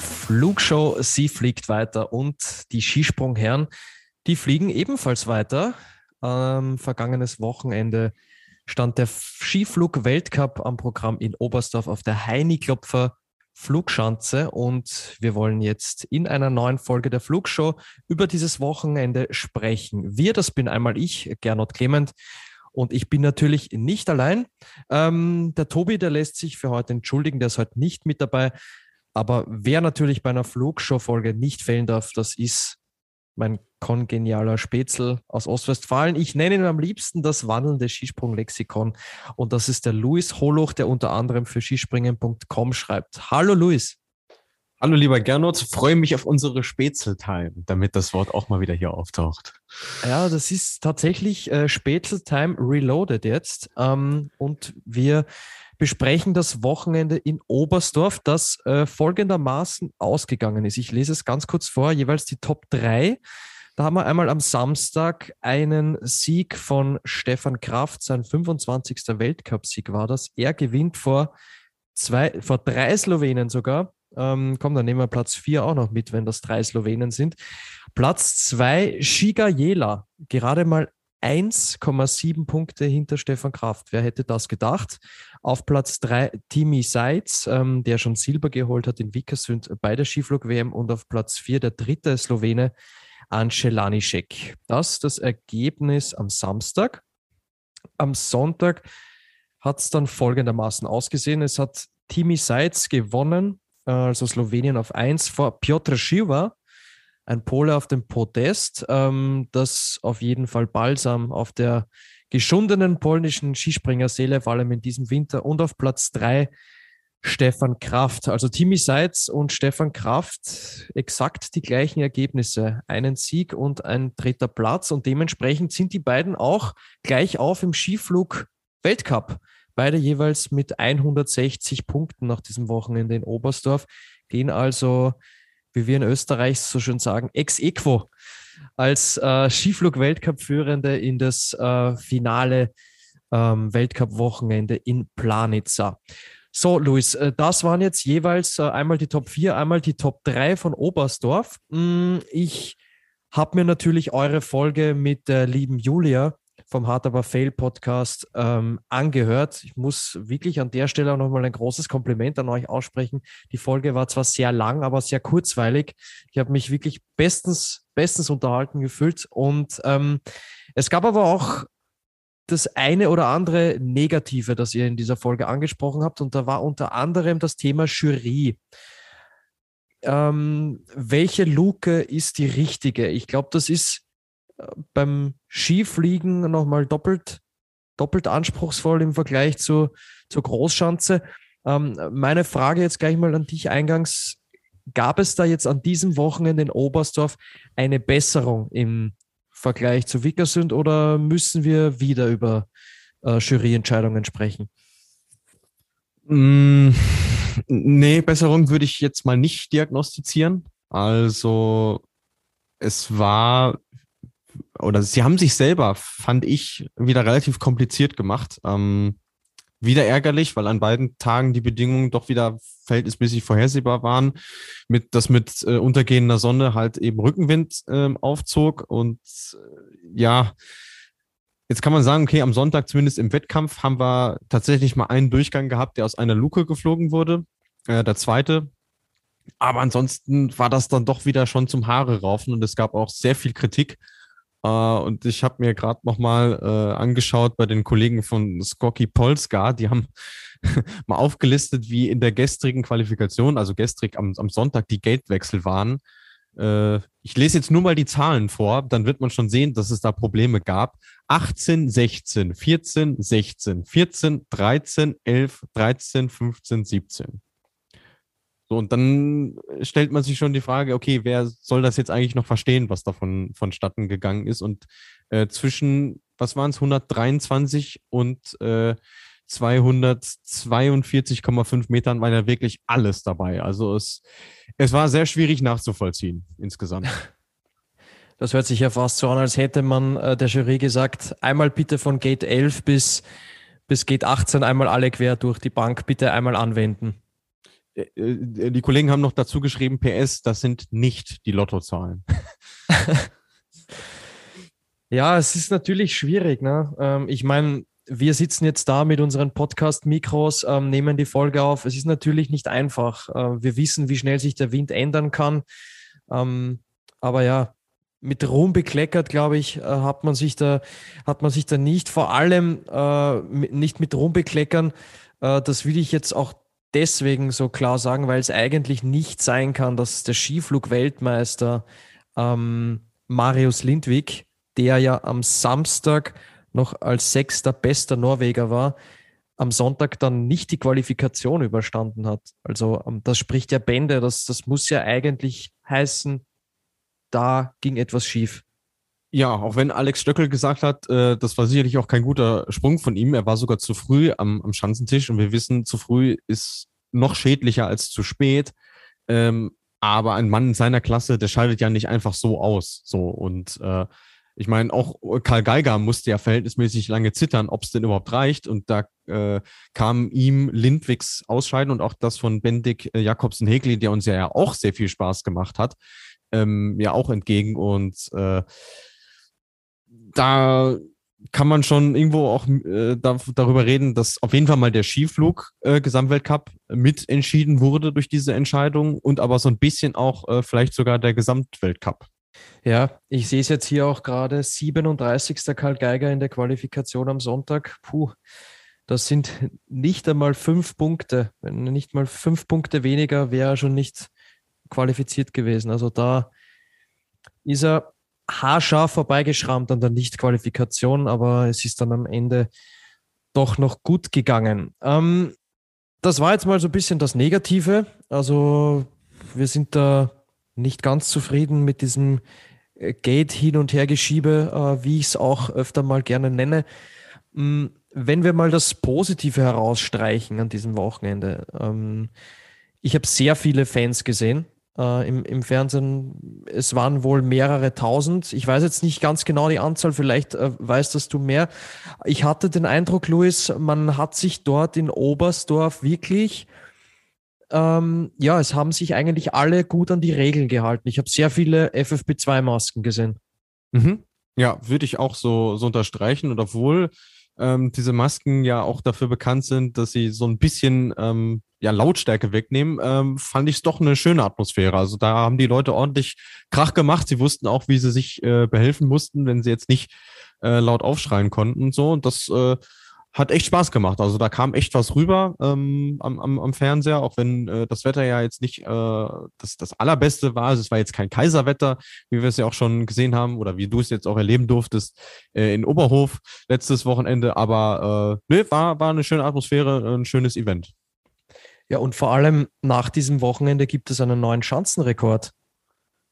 Flugshow, sie fliegt weiter und die Skisprungherren, die fliegen ebenfalls weiter. Ähm, vergangenes Wochenende stand der Skiflug-Weltcup am Programm in Oberstdorf auf der Heini-Klopfer Flugschanze und wir wollen jetzt in einer neuen Folge der Flugshow über dieses Wochenende sprechen. Wir, das bin einmal ich, Gernot Clement, und ich bin natürlich nicht allein. Ähm, der Tobi, der lässt sich für heute entschuldigen, der ist heute nicht mit dabei. Aber wer natürlich bei einer Flugshow-Folge nicht fehlen darf, das ist mein kongenialer Spätzl aus Ostwestfalen. Ich nenne ihn am liebsten das wandelnde Skisprung-Lexikon. Und das ist der Luis Holoch, der unter anderem für skispringen.com schreibt. Hallo Luis. Hallo lieber Gernot, freue mich auf unsere Spätzle-Time, damit das Wort auch mal wieder hier auftaucht. Ja, das ist tatsächlich äh, Spätzle-Time Reloaded jetzt. Ähm, und wir besprechen das Wochenende in Oberstdorf, das äh, folgendermaßen ausgegangen ist. Ich lese es ganz kurz vor, jeweils die Top 3. Da haben wir einmal am Samstag einen Sieg von Stefan Kraft, sein 25. Weltcupsieg war das. Er gewinnt vor zwei, vor drei Slowenen sogar. Ähm, komm, dann nehmen wir Platz 4 auch noch mit, wenn das drei Slowenen sind. Platz 2, Shiga Jela, gerade mal 1,7 Punkte hinter Stefan Kraft. Wer hätte das gedacht? Auf Platz 3 Timi Seitz, ähm, der schon Silber geholt hat in Vikersund bei der Skiflug-WM. Und auf Platz 4 der dritte Slowene Ance Lanišek. Das ist das Ergebnis am Samstag. Am Sonntag hat es dann folgendermaßen ausgesehen. Es hat Timi Seitz gewonnen, also Slowenien auf 1 vor Piotr Schiwa ein Pole auf dem Podest, ähm, das auf jeden Fall balsam auf der geschundenen polnischen Skispringerseele, vor allem in diesem Winter. Und auf Platz drei Stefan Kraft. Also Timi Seitz und Stefan Kraft exakt die gleichen Ergebnisse. Einen Sieg und ein dritter Platz. Und dementsprechend sind die beiden auch gleich auf im Skiflug Weltcup. Beide jeweils mit 160 Punkten nach diesem Wochenende in Oberstdorf. Gehen also wie wir in Österreich so schön sagen, ex equo als äh, Skiflug-Weltcup-Führende in das äh, finale ähm, Weltcup-Wochenende in Planitza. So, Luis, äh, das waren jetzt jeweils äh, einmal die Top 4, einmal die Top 3 von Oberstdorf. Mm, ich habe mir natürlich eure Folge mit der lieben Julia vom Hard Aber Fail Podcast ähm, angehört. Ich muss wirklich an der Stelle auch nochmal ein großes Kompliment an euch aussprechen. Die Folge war zwar sehr lang, aber sehr kurzweilig. Ich habe mich wirklich bestens, bestens unterhalten gefühlt. Und ähm, es gab aber auch das eine oder andere Negative, das ihr in dieser Folge angesprochen habt. Und da war unter anderem das Thema Jury. Ähm, welche Luke ist die richtige? Ich glaube, das ist beim Skifliegen nochmal doppelt, doppelt anspruchsvoll im Vergleich zu, zur Großschanze. Ähm, meine Frage jetzt gleich mal an dich eingangs. Gab es da jetzt an diesem Wochenende in Oberstdorf eine Besserung im Vergleich zu Wickersund oder müssen wir wieder über äh, Juryentscheidungen sprechen? Mm, nee, Besserung würde ich jetzt mal nicht diagnostizieren. Also es war oder sie haben sich selber, fand ich, wieder relativ kompliziert gemacht. Ähm, wieder ärgerlich, weil an beiden Tagen die Bedingungen doch wieder verhältnismäßig vorhersehbar waren, mit das mit äh, untergehender Sonne halt eben Rückenwind äh, aufzog und äh, ja, jetzt kann man sagen, okay, am Sonntag zumindest im Wettkampf haben wir tatsächlich mal einen Durchgang gehabt, der aus einer Luke geflogen wurde, äh, der zweite. Aber ansonsten war das dann doch wieder schon zum Haare raufen und es gab auch sehr viel Kritik Uh, und ich habe mir gerade nochmal äh, angeschaut bei den Kollegen von Skoki Polska, die haben mal aufgelistet, wie in der gestrigen Qualifikation, also gestrig am, am Sonntag, die Geldwechsel waren. Äh, ich lese jetzt nur mal die Zahlen vor, dann wird man schon sehen, dass es da Probleme gab. 18, 16, 14, 16, 14, 13, 11, 13, 15, 17. So, und dann stellt man sich schon die Frage, okay, wer soll das jetzt eigentlich noch verstehen, was davon vonstatten gegangen ist? Und äh, zwischen, was waren es, 123 und äh, 242,5 Metern war ja wirklich alles dabei. Also es, es war sehr schwierig nachzuvollziehen insgesamt. Das hört sich ja fast so an, als hätte man äh, der Jury gesagt, einmal bitte von Gate 11 bis, bis Gate 18 einmal alle quer durch die Bank bitte einmal anwenden. Äh, äh, die Kollegen haben noch dazu geschrieben, PS, das sind nicht die Lottozahlen. ja, es ist natürlich schwierig. Ne? Ähm, ich meine, wir sitzen jetzt da mit unseren Podcast-Mikros, ähm, nehmen die Folge auf. Es ist natürlich nicht einfach. Äh, wir wissen, wie schnell sich der Wind ändern kann. Ähm, aber ja, mit Ruhm bekleckert, glaube ich, äh, hat man sich da, hat man sich da nicht. Vor allem äh, nicht mit Ruhm bekleckern. Äh, das will ich jetzt auch deswegen so klar sagen, weil es eigentlich nicht sein kann, dass der Skiflug-Weltmeister ähm, Marius Lindwig, der ja am Samstag noch als sechster bester Norweger war, am Sonntag dann nicht die Qualifikation überstanden hat. Also ähm, das spricht ja Bände, das, das muss ja eigentlich heißen, da ging etwas schief. Ja, auch wenn Alex Stöckel gesagt hat, äh, das war sicherlich auch kein guter Sprung von ihm. Er war sogar zu früh am, am Schanzentisch und wir wissen, zu früh ist noch schädlicher als zu spät. Ähm, aber ein Mann in seiner Klasse, der schaltet ja nicht einfach so aus. So und äh, ich meine, auch Karl Geiger musste ja verhältnismäßig lange zittern, ob es denn überhaupt reicht. Und da äh, kam ihm Lindwigs Ausscheiden und auch das von Bendik äh, Jakobsen Hegli, der uns ja auch sehr viel Spaß gemacht hat, ähm, ja auch entgegen. Und äh, da kann man schon irgendwo auch äh, da, darüber reden, dass auf jeden Fall mal der Skiflug äh, Gesamtweltcup mitentschieden wurde durch diese Entscheidung und aber so ein bisschen auch äh, vielleicht sogar der Gesamtweltcup. Ja, ich sehe es jetzt hier auch gerade, 37. Karl Geiger in der Qualifikation am Sonntag. Puh, das sind nicht einmal fünf Punkte. Wenn nicht mal fünf Punkte weniger, wäre er schon nicht qualifiziert gewesen. Also da ist er haarscharf vorbeigeschrammt an der Nichtqualifikation, aber es ist dann am Ende doch noch gut gegangen. Ähm, das war jetzt mal so ein bisschen das Negative. Also wir sind da nicht ganz zufrieden mit diesem äh, Gate hin und her geschiebe, äh, wie ich es auch öfter mal gerne nenne. Mm, wenn wir mal das Positive herausstreichen an diesem Wochenende. Ähm, ich habe sehr viele Fans gesehen äh, im, im Fernsehen. Es waren wohl mehrere tausend. Ich weiß jetzt nicht ganz genau die Anzahl, vielleicht äh, weißt das du mehr. Ich hatte den Eindruck, Luis, man hat sich dort in Oberstdorf wirklich, ähm, ja, es haben sich eigentlich alle gut an die Regeln gehalten. Ich habe sehr viele FFP2-Masken gesehen. Mhm. Ja, würde ich auch so, so unterstreichen. Und obwohl ähm, diese Masken ja auch dafür bekannt sind, dass sie so ein bisschen ähm, ja, Lautstärke wegnehmen, ähm, fand ich es doch eine schöne Atmosphäre. Also da haben die Leute ordentlich Krach gemacht. Sie wussten auch, wie sie sich äh, behelfen mussten, wenn sie jetzt nicht äh, laut aufschreien konnten und so. Und das äh, hat echt Spaß gemacht. Also da kam echt was rüber ähm, am, am, am Fernseher, auch wenn äh, das Wetter ja jetzt nicht äh, das, das allerbeste war. Also es war jetzt kein Kaiserwetter, wie wir es ja auch schon gesehen haben oder wie du es jetzt auch erleben durftest äh, in Oberhof letztes Wochenende. Aber äh, nee, war, war eine schöne Atmosphäre, ein schönes Event. Ja, und vor allem nach diesem Wochenende gibt es einen neuen Schanzenrekord.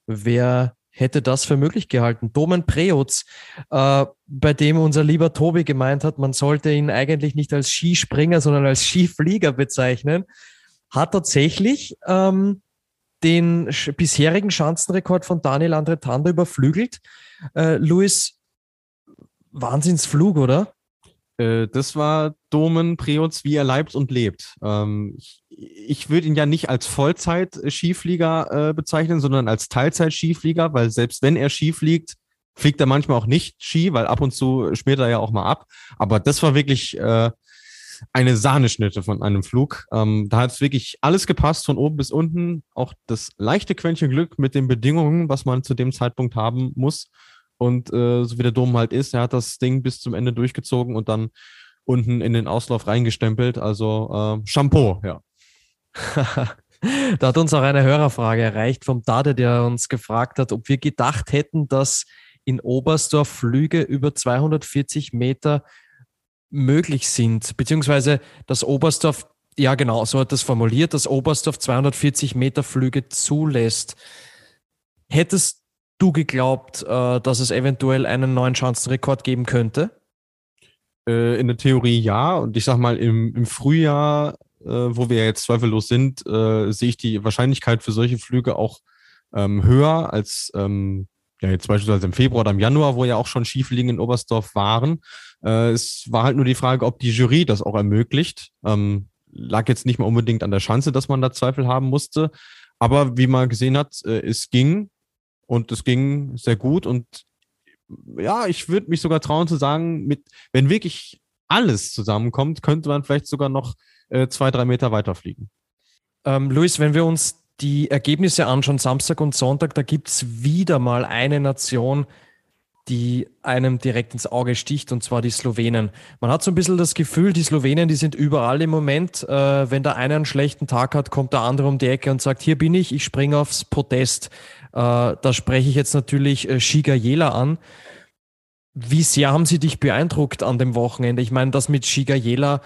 Wer hätte das für möglich gehalten. Domen Preutz, äh, bei dem unser lieber Tobi gemeint hat, man sollte ihn eigentlich nicht als Skispringer, sondern als Skiflieger bezeichnen, hat tatsächlich ähm, den bisherigen Schanzenrekord von Daniel Andretanda überflügelt. Äh, Luis, Wahnsinnsflug, oder? Äh, das war Domen Preutz, wie er leibt und lebt. Ähm, ich, ich würde ihn ja nicht als Vollzeit-Skiflieger äh, bezeichnen, sondern als Teilzeit-Skiflieger, weil selbst wenn er Ski fliegt, fliegt er manchmal auch nicht Ski, weil ab und zu schmiert er ja auch mal ab. Aber das war wirklich äh, eine Sahneschnitte von einem Flug. Ähm, da hat es wirklich alles gepasst, von oben bis unten. Auch das leichte Quäntchen Glück mit den Bedingungen, was man zu dem Zeitpunkt haben muss. Und äh, so wie der Dom halt ist, er hat das Ding bis zum Ende durchgezogen und dann unten in den Auslauf reingestempelt. Also äh, Shampoo, ja. da hat uns auch eine Hörerfrage erreicht vom Dade, der uns gefragt hat, ob wir gedacht hätten, dass in Oberstdorf Flüge über 240 Meter möglich sind, beziehungsweise dass Oberstdorf ja, genau, so hat das formuliert, dass Oberstdorf 240 Meter Flüge zulässt. Hättest du geglaubt, äh, dass es eventuell einen neuen Chancenrekord geben könnte? Äh, in der Theorie ja. Und ich sag mal, im, im Frühjahr, äh, wo wir jetzt zweifellos sind, äh, sehe ich die Wahrscheinlichkeit für solche Flüge auch ähm, höher als ähm, ja, jetzt beispielsweise im Februar oder im Januar, wo ja auch schon Schiefliegen in Oberstdorf waren. Äh, es war halt nur die Frage, ob die Jury das auch ermöglicht. Ähm, lag jetzt nicht mal unbedingt an der Chance, dass man da Zweifel haben musste. Aber wie man gesehen hat, äh, es ging und es ging sehr gut. Und ja, ich würde mich sogar trauen zu sagen, mit, wenn wirklich alles zusammenkommt, könnte man vielleicht sogar noch äh, zwei, drei Meter weiterfliegen. Ähm, Luis, wenn wir uns die Ergebnisse anschauen, Samstag und Sonntag, da gibt es wieder mal eine Nation, die einem direkt ins Auge sticht, und zwar die Slowenen. Man hat so ein bisschen das Gefühl, die Slowenen, die sind überall im Moment. Äh, wenn der eine einen schlechten Tag hat, kommt der andere um die Ecke und sagt, hier bin ich, ich springe aufs Podest. Äh, da spreche ich jetzt natürlich äh, Shiga Jela an. Wie sehr haben sie dich beeindruckt an dem Wochenende? Ich meine, das mit Shiga Jela,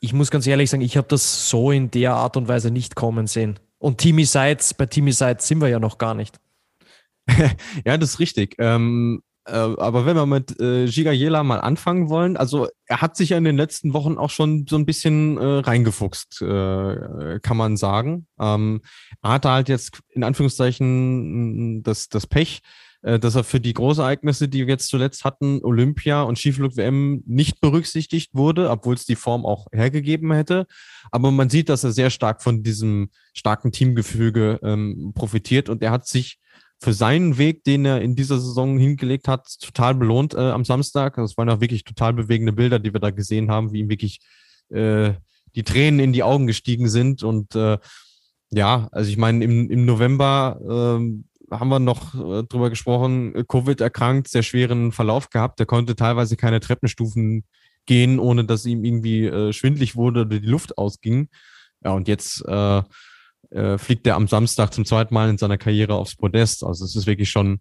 ich muss ganz ehrlich sagen, ich habe das so in der Art und Weise nicht kommen sehen. Und Timmy Seitz, bei Timmy Seitz sind wir ja noch gar nicht. ja, das ist richtig. Ähm, äh, aber wenn wir mit äh, Giga Jela mal anfangen wollen, also er hat sich ja in den letzten Wochen auch schon so ein bisschen äh, reingefuchst, äh, kann man sagen. Ähm, er hatte halt jetzt in Anführungszeichen das, das Pech, äh, dass er für die Großereignisse, die wir jetzt zuletzt hatten, Olympia und Skiflug-WM nicht berücksichtigt wurde, obwohl es die Form auch hergegeben hätte. Aber man sieht, dass er sehr stark von diesem starken Teamgefüge ähm, profitiert und er hat sich für seinen Weg, den er in dieser Saison hingelegt hat, total belohnt äh, am Samstag. Das waren auch wirklich total bewegende Bilder, die wir da gesehen haben, wie ihm wirklich äh, die Tränen in die Augen gestiegen sind. Und äh, ja, also ich meine, im, im November äh, haben wir noch äh, drüber gesprochen, Covid erkrankt, sehr schweren Verlauf gehabt. Er konnte teilweise keine Treppenstufen gehen, ohne dass ihm irgendwie äh, schwindlig wurde oder die Luft ausging. Ja, und jetzt äh, fliegt er am Samstag zum zweiten Mal in seiner Karriere aufs Podest. Also es ist wirklich schon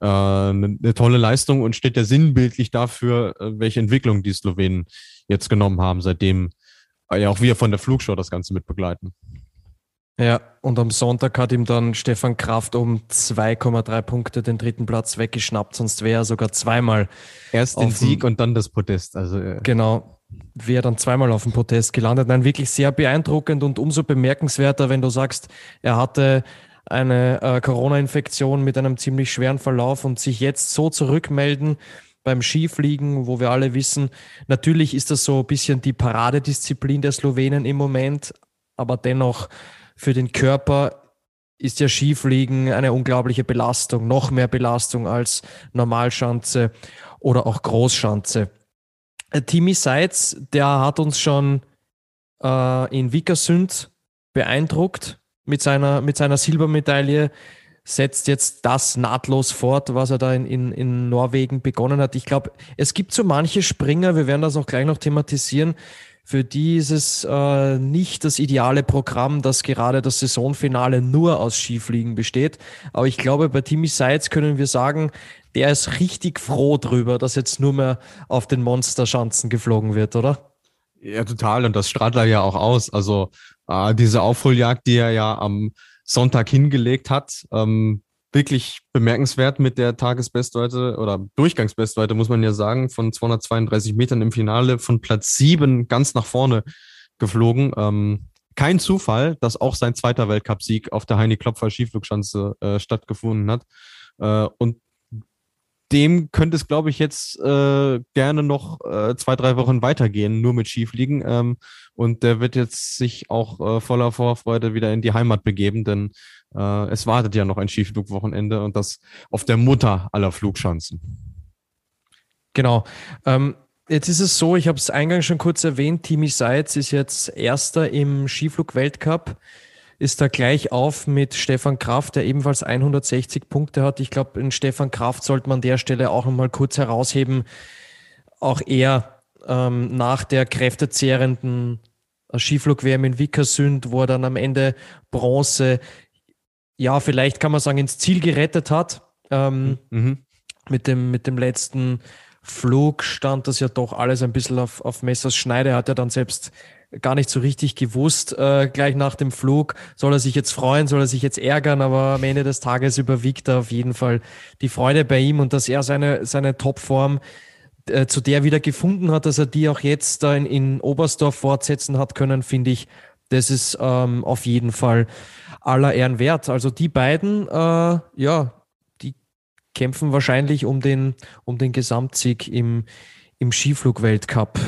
äh, eine, eine tolle Leistung und steht ja sinnbildlich dafür, äh, welche Entwicklung die Slowenen jetzt genommen haben, seitdem äh, ja auch wir von der Flugshow das Ganze mit begleiten. Ja, und am Sonntag hat ihm dann Stefan Kraft um 2,3 Punkte den dritten Platz weggeschnappt, sonst wäre er sogar zweimal. Erst den Sieg und dann das Podest. Also, äh. Genau, wäre dann zweimal auf dem Podest gelandet. Nein, wirklich sehr beeindruckend und umso bemerkenswerter, wenn du sagst, er hatte eine äh, Corona-Infektion mit einem ziemlich schweren Verlauf und sich jetzt so zurückmelden beim Skifliegen, wo wir alle wissen, natürlich ist das so ein bisschen die Paradedisziplin der Slowenen im Moment, aber dennoch für den Körper ist ja Skifliegen eine unglaubliche Belastung, noch mehr Belastung als Normalschanze oder auch Großschanze. Äh, Timmy Seitz, der hat uns schon äh, in Vikersund beeindruckt mit seiner, mit seiner Silbermedaille, setzt jetzt das nahtlos fort, was er da in, in, in Norwegen begonnen hat. Ich glaube, es gibt so manche Springer, wir werden das auch gleich noch thematisieren, für die ist es äh, nicht das ideale Programm, dass gerade das Saisonfinale nur aus Skifliegen besteht. Aber ich glaube, bei Timmy Seitz können wir sagen, der ist richtig froh drüber, dass jetzt nur mehr auf den Monsterschanzen geflogen wird, oder? Ja, total. Und das strahlt er ja auch aus. Also äh, diese Aufholjagd, die er ja am Sonntag hingelegt hat, ähm, wirklich bemerkenswert mit der Tagesbestweite oder Durchgangsbestweite, muss man ja sagen, von 232 Metern im Finale von Platz 7 ganz nach vorne geflogen. Ähm, kein Zufall, dass auch sein zweiter Weltcupsieg auf der Heini Klopfer Skiflugschanze äh, stattgefunden hat. Äh, und dem könnte es, glaube ich, jetzt äh, gerne noch äh, zwei, drei Wochen weitergehen, nur mit Skifliegen. Ähm, und der wird jetzt sich auch äh, voller Vorfreude wieder in die Heimat begeben, denn äh, es wartet ja noch ein Skiflugwochenende und das auf der Mutter aller Flugschanzen. Genau. Ähm, jetzt ist es so, ich habe es eingangs schon kurz erwähnt, Timi Seitz ist jetzt Erster im Skiflug-Weltcup, ist da gleich auf mit Stefan Kraft, der ebenfalls 160 Punkte hat. Ich glaube, in Stefan Kraft sollte man an der Stelle auch nochmal kurz herausheben. Auch er ähm, nach der kräftezehrenden Skiflug-WM in Vickersund, wo er dann am Ende Bronze ja, vielleicht kann man sagen, ins Ziel gerettet hat. Ähm, mhm. mit, dem, mit dem letzten Flug stand das ja doch alles ein bisschen auf, auf Messers Schneide. Er hat ja dann selbst gar nicht so richtig gewusst. Äh, gleich nach dem Flug soll er sich jetzt freuen, soll er sich jetzt ärgern, aber am Ende des Tages überwiegt er auf jeden Fall die Freude bei ihm und dass er seine, seine Topform äh, zu der wieder gefunden hat, dass er die auch jetzt da in, in Oberstdorf fortsetzen hat können, finde ich, das ist ähm, auf jeden Fall aller Ehren wert. Also die beiden, äh, ja, die kämpfen wahrscheinlich um den, um den Gesamtsieg im, im Skiflug-Weltcup.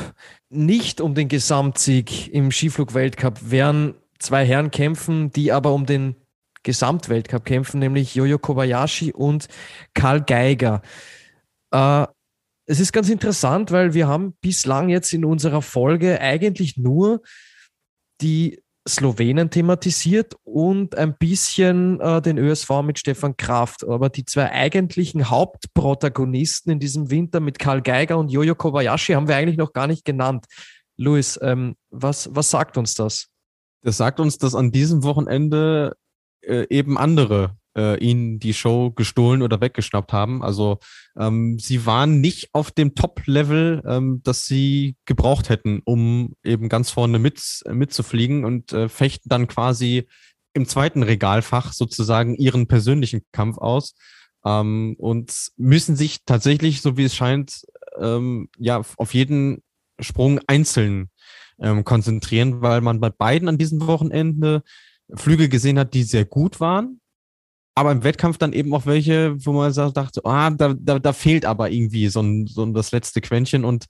Nicht um den Gesamtsieg im Skiflug-Weltcup werden zwei Herren kämpfen, die aber um den Gesamtweltcup kämpfen, nämlich Jojo Kobayashi und Karl Geiger. Äh, es ist ganz interessant, weil wir haben bislang jetzt in unserer Folge eigentlich nur die Slowenen thematisiert und ein bisschen äh, den ÖSV mit Stefan Kraft. Aber die zwei eigentlichen Hauptprotagonisten in diesem Winter mit Karl Geiger und Jojo Kobayashi haben wir eigentlich noch gar nicht genannt. Luis, ähm, was, was sagt uns das? Das sagt uns, dass an diesem Wochenende äh, eben andere äh, ihnen die Show gestohlen oder weggeschnappt haben. Also ähm, sie waren nicht auf dem Top-Level, ähm, das sie gebraucht hätten, um eben ganz vorne mit, mitzufliegen und äh, fechten dann quasi im zweiten Regalfach sozusagen ihren persönlichen Kampf aus ähm, und müssen sich tatsächlich, so wie es scheint, ähm, ja auf jeden Sprung einzeln ähm, konzentrieren, weil man bei beiden an diesem Wochenende Flüge gesehen hat, die sehr gut waren, aber im Wettkampf dann eben auch welche, wo man dachte, ah, da, da, da fehlt aber irgendwie so, ein, so das letzte Quäntchen und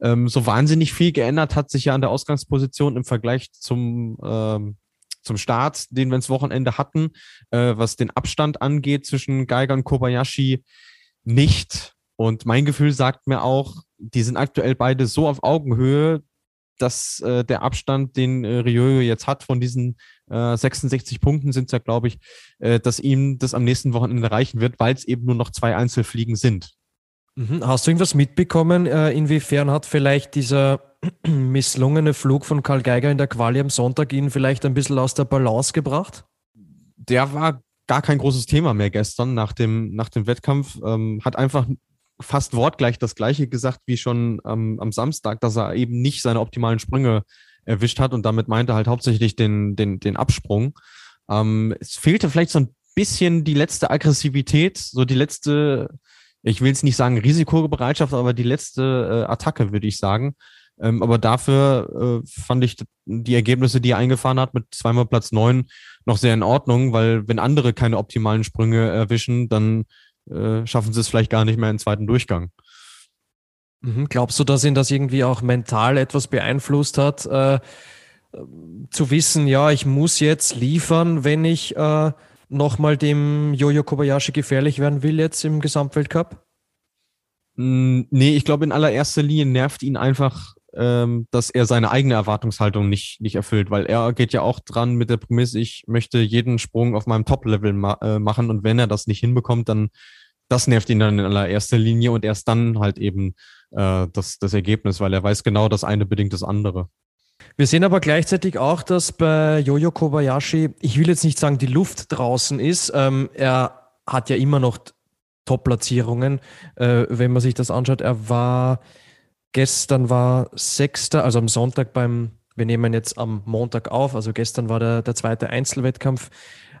ähm, so wahnsinnig viel geändert hat sich ja an der Ausgangsposition im Vergleich zum, ähm, zum Start, den wir ins Wochenende hatten, äh, was den Abstand angeht zwischen Geiger und Kobayashi nicht. Und mein Gefühl sagt mir auch, die sind aktuell beide so auf Augenhöhe, dass äh, der Abstand, den äh, Ryoyo jetzt hat von diesen äh, 66 Punkten sind es ja, glaube ich, äh, dass ihm das am nächsten Wochenende reichen wird, weil es eben nur noch zwei Einzelfliegen sind. Mhm. Hast du irgendwas mitbekommen? Äh, inwiefern hat vielleicht dieser misslungene Flug von Karl Geiger in der Quali am Sonntag ihn vielleicht ein bisschen aus der Balance gebracht? Der war gar kein großes Thema mehr gestern nach dem, nach dem Wettkampf. Ähm, hat einfach fast wortgleich das Gleiche gesagt wie schon ähm, am Samstag, dass er eben nicht seine optimalen Sprünge erwischt hat und damit meinte halt hauptsächlich den, den, den Absprung. Ähm, es fehlte vielleicht so ein bisschen die letzte Aggressivität, so die letzte, ich will es nicht sagen Risikobereitschaft, aber die letzte äh, Attacke, würde ich sagen. Ähm, aber dafür äh, fand ich die Ergebnisse, die er eingefahren hat, mit zweimal Platz neun noch sehr in Ordnung, weil wenn andere keine optimalen Sprünge erwischen, dann äh, schaffen sie es vielleicht gar nicht mehr im zweiten Durchgang. Mhm. Glaubst du, dass ihn das irgendwie auch mental etwas beeinflusst hat, äh, zu wissen, ja, ich muss jetzt liefern, wenn ich äh, nochmal dem Jojo Kobayashi gefährlich werden will jetzt im Gesamtweltcup? Nee, ich glaube in allererster Linie nervt ihn einfach, ähm, dass er seine eigene Erwartungshaltung nicht, nicht erfüllt, weil er geht ja auch dran mit der Prämisse, ich möchte jeden Sprung auf meinem Top-Level ma äh, machen und wenn er das nicht hinbekommt, dann das nervt ihn dann in allererster Linie und erst dann halt eben äh, das, das Ergebnis, weil er weiß genau, das eine bedingt das andere. Wir sehen aber gleichzeitig auch, dass bei Jojo Kobayashi, ich will jetzt nicht sagen, die Luft draußen ist. Ähm, er hat ja immer noch Top-Platzierungen. Äh, wenn man sich das anschaut, er war gestern war Sechster, also am Sonntag beim, wir nehmen jetzt am Montag auf, also gestern war der, der zweite Einzelwettkampf.